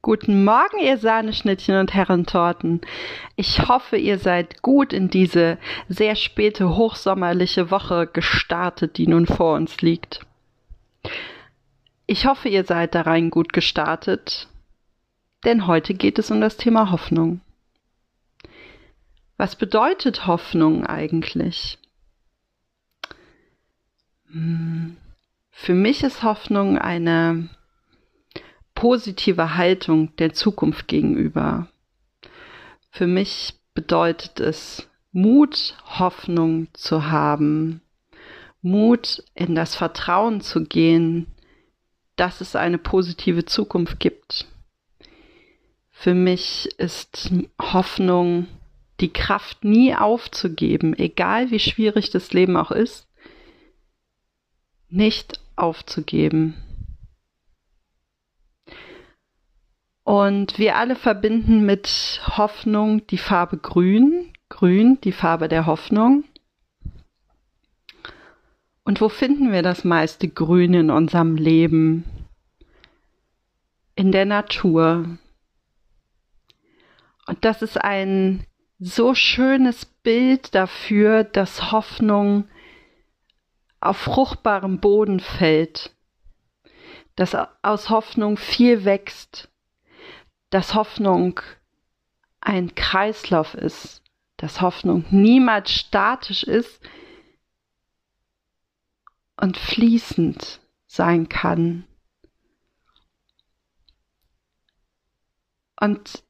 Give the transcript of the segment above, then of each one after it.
Guten Morgen, ihr Sahneschnittchen und Herrentorten. Ich hoffe, ihr seid gut in diese sehr späte hochsommerliche Woche gestartet, die nun vor uns liegt. Ich hoffe, ihr seid da rein gut gestartet, denn heute geht es um das Thema Hoffnung. Was bedeutet Hoffnung eigentlich? Hm, für mich ist Hoffnung eine positive Haltung der Zukunft gegenüber. Für mich bedeutet es Mut, Hoffnung zu haben, Mut in das Vertrauen zu gehen, dass es eine positive Zukunft gibt. Für mich ist Hoffnung die Kraft nie aufzugeben, egal wie schwierig das Leben auch ist, nicht aufzugeben. Und wir alle verbinden mit Hoffnung die Farbe Grün. Grün, die Farbe der Hoffnung. Und wo finden wir das meiste Grün in unserem Leben? In der Natur. Und das ist ein so schönes Bild dafür, dass Hoffnung auf fruchtbarem Boden fällt, dass aus Hoffnung viel wächst, dass Hoffnung ein Kreislauf ist, dass Hoffnung niemals statisch ist und fließend sein kann. Und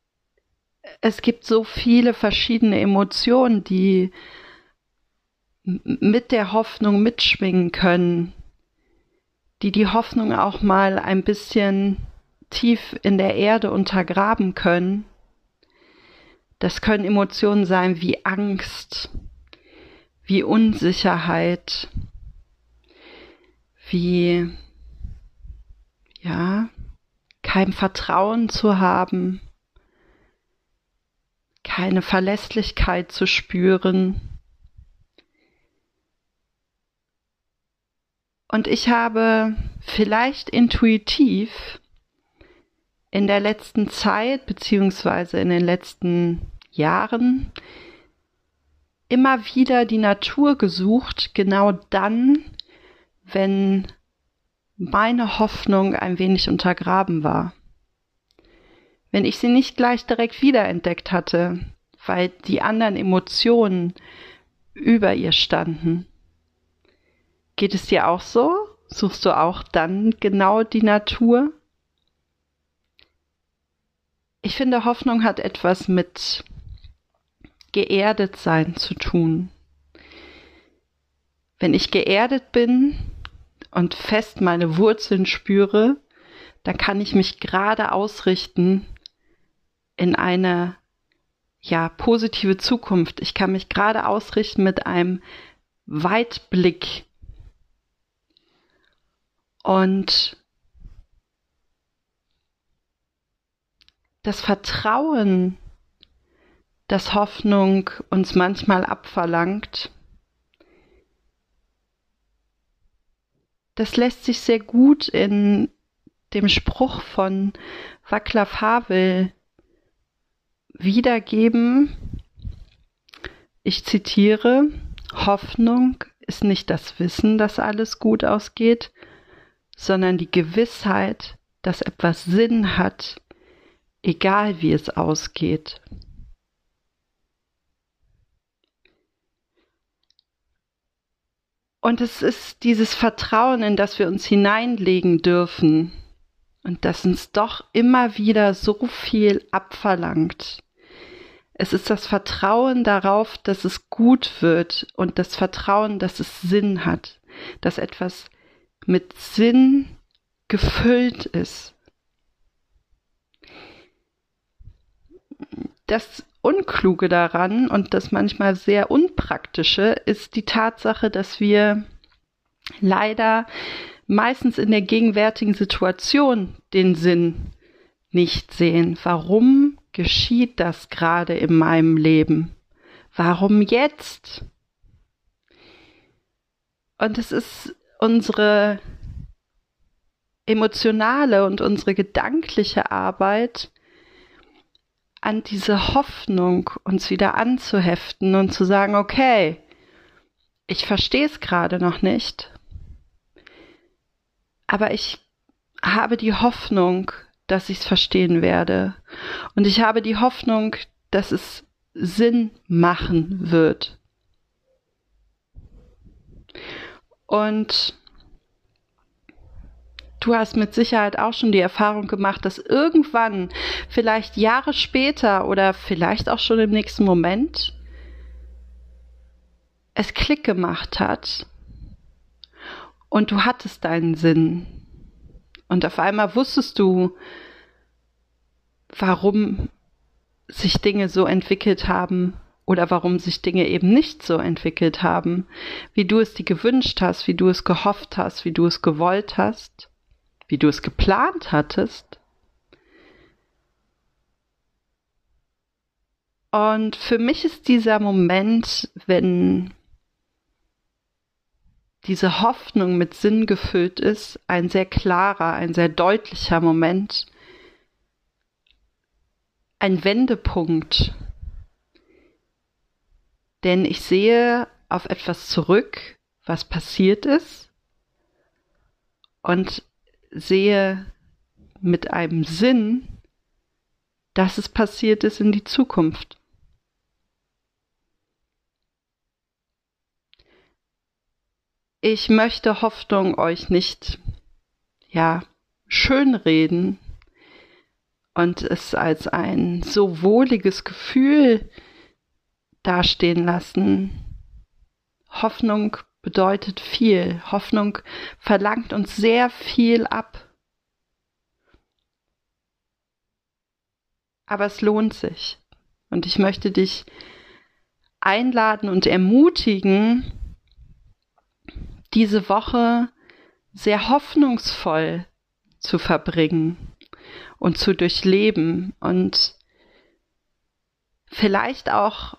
es gibt so viele verschiedene Emotionen, die mit der Hoffnung mitschwingen können, die die Hoffnung auch mal ein bisschen tief in der Erde untergraben können. Das können Emotionen sein wie Angst, wie Unsicherheit, wie, ja, kein Vertrauen zu haben, keine Verlässlichkeit zu spüren. Und ich habe vielleicht intuitiv in der letzten Zeit beziehungsweise in den letzten Jahren immer wieder die Natur gesucht, genau dann, wenn meine Hoffnung ein wenig untergraben war. Wenn ich sie nicht gleich direkt wiederentdeckt hatte, weil die anderen Emotionen über ihr standen. Geht es dir auch so? Suchst du auch dann genau die Natur? Ich finde, Hoffnung hat etwas mit geerdet sein zu tun. Wenn ich geerdet bin und fest meine Wurzeln spüre, dann kann ich mich gerade ausrichten in eine ja positive Zukunft. Ich kann mich gerade ausrichten mit einem Weitblick. Und das Vertrauen, das Hoffnung uns manchmal abverlangt, das lässt sich sehr gut in dem Spruch von Václav Havel wiedergeben. Ich zitiere, Hoffnung ist nicht das Wissen, dass alles gut ausgeht, sondern die Gewissheit, dass etwas Sinn hat, egal wie es ausgeht. Und es ist dieses Vertrauen, in das wir uns hineinlegen dürfen und das uns doch immer wieder so viel abverlangt. Es ist das Vertrauen darauf, dass es gut wird und das Vertrauen, dass es Sinn hat, dass etwas mit Sinn gefüllt ist. Das Unkluge daran und das manchmal sehr Unpraktische ist die Tatsache, dass wir leider meistens in der gegenwärtigen Situation den Sinn nicht sehen. Warum geschieht das gerade in meinem Leben? Warum jetzt? Und es ist unsere emotionale und unsere gedankliche Arbeit an diese Hoffnung uns wieder anzuheften und zu sagen, okay, ich verstehe es gerade noch nicht, aber ich habe die Hoffnung, dass ich es verstehen werde. Und ich habe die Hoffnung, dass es Sinn machen wird. Und du hast mit Sicherheit auch schon die Erfahrung gemacht, dass irgendwann, vielleicht Jahre später oder vielleicht auch schon im nächsten Moment, es Klick gemacht hat und du hattest deinen Sinn. Und auf einmal wusstest du, warum sich Dinge so entwickelt haben oder warum sich Dinge eben nicht so entwickelt haben, wie du es dir gewünscht hast, wie du es gehofft hast, wie du es gewollt hast, wie du es geplant hattest. Und für mich ist dieser Moment, wenn diese Hoffnung mit Sinn gefüllt ist, ein sehr klarer, ein sehr deutlicher Moment, ein Wendepunkt. Denn ich sehe auf etwas zurück, was passiert ist und sehe mit einem Sinn, dass es passiert ist in die Zukunft. Ich möchte Hoffnung euch nicht, ja, schönreden und es als ein so wohliges Gefühl dastehen lassen. Hoffnung bedeutet viel. Hoffnung verlangt uns sehr viel ab. Aber es lohnt sich. Und ich möchte dich einladen und ermutigen, diese Woche sehr hoffnungsvoll zu verbringen und zu durchleben und vielleicht auch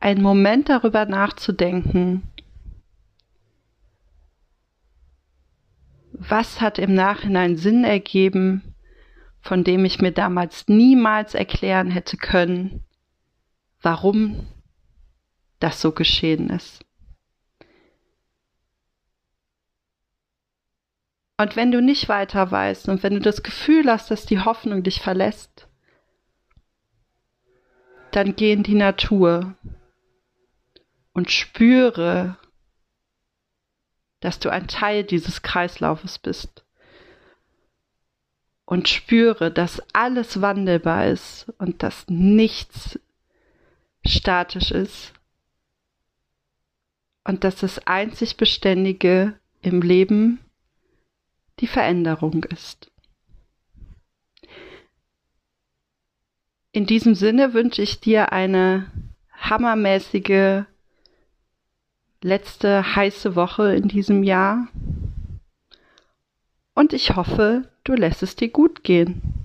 einen Moment darüber nachzudenken, was hat im Nachhinein Sinn ergeben, von dem ich mir damals niemals erklären hätte können, warum das so geschehen ist. Und wenn du nicht weiter weißt und wenn du das Gefühl hast, dass die Hoffnung dich verlässt, dann geh in die Natur und spüre, dass du ein Teil dieses Kreislaufes bist. Und spüre, dass alles wandelbar ist und dass nichts statisch ist. Und dass das einzig Beständige im Leben die Veränderung ist. In diesem Sinne wünsche ich dir eine hammermäßige letzte heiße Woche in diesem Jahr und ich hoffe, du lässt es dir gut gehen.